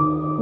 you.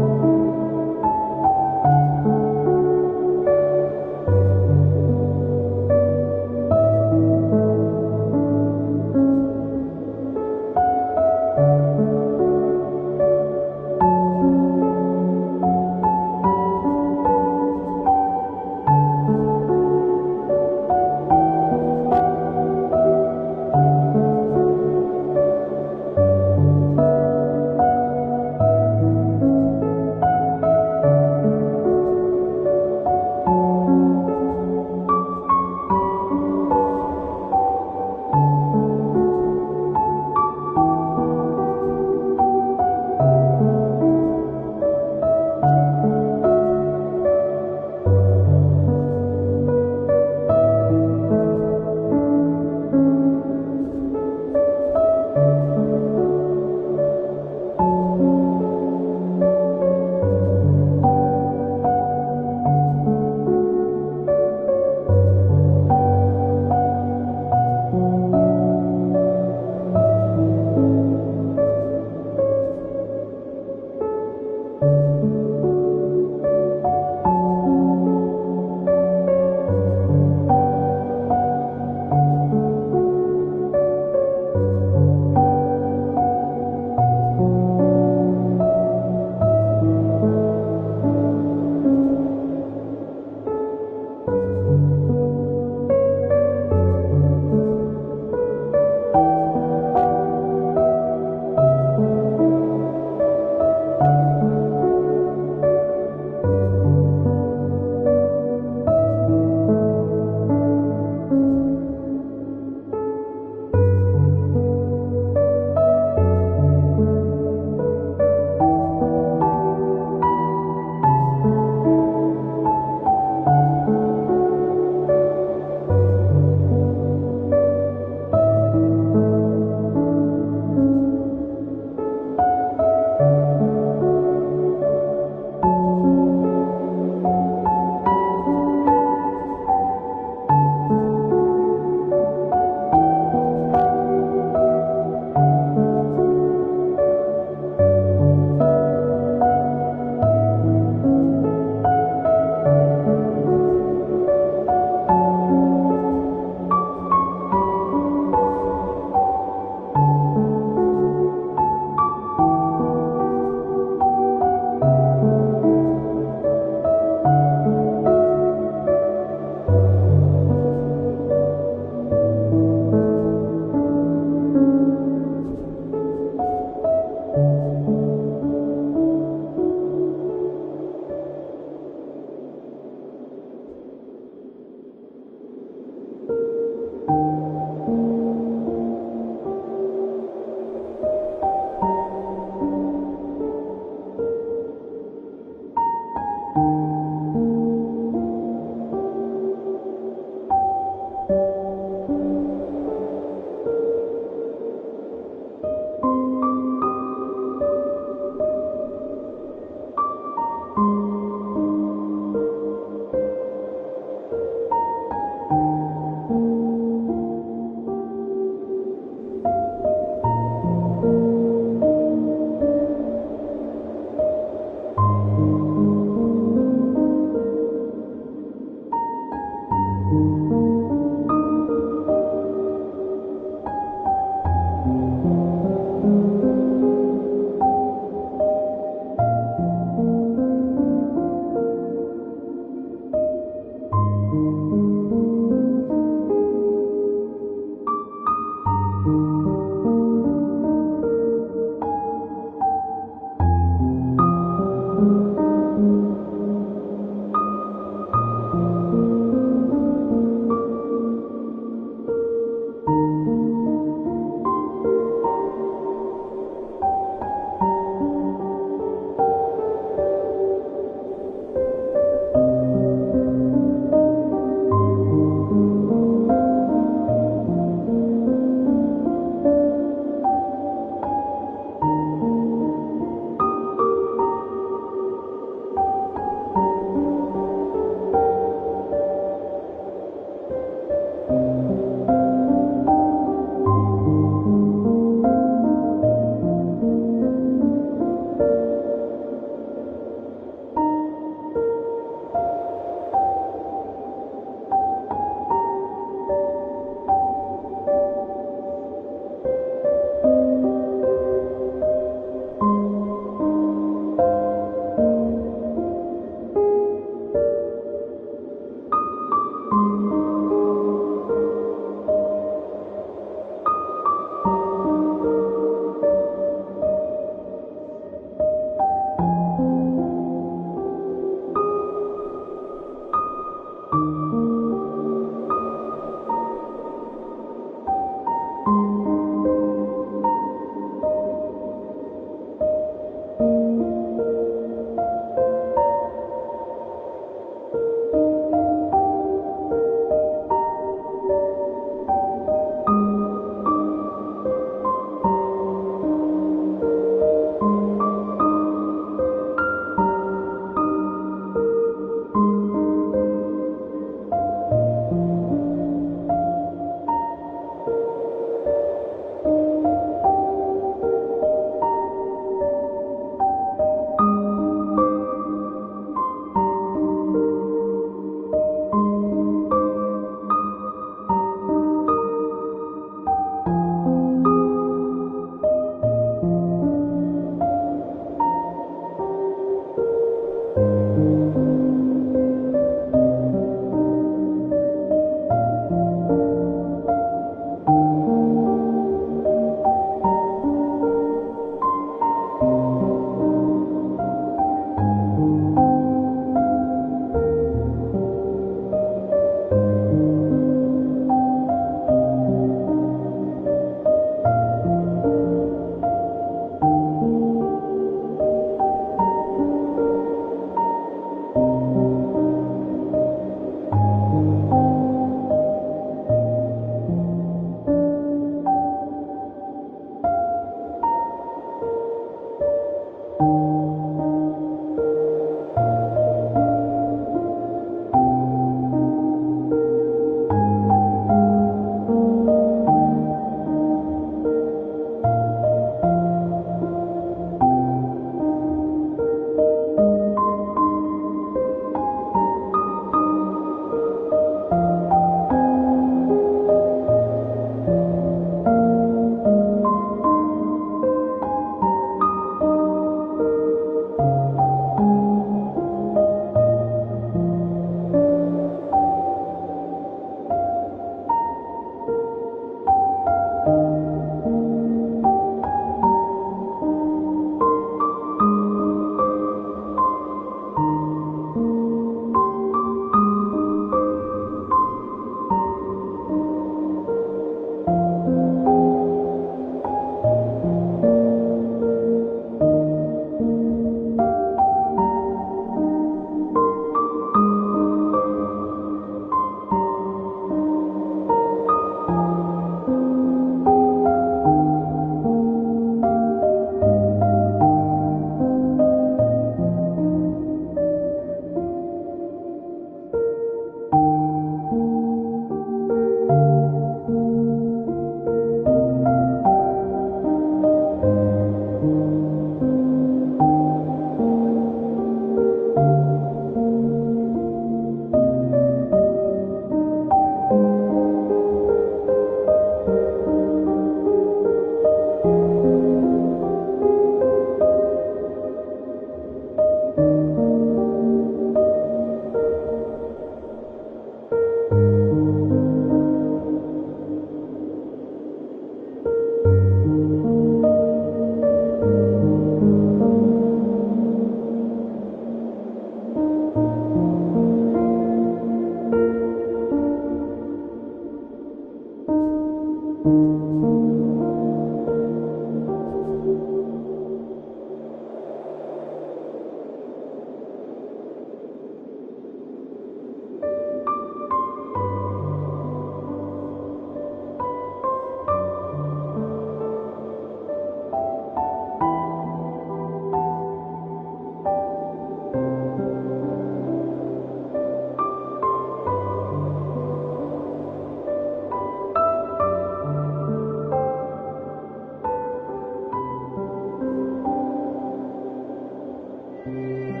Música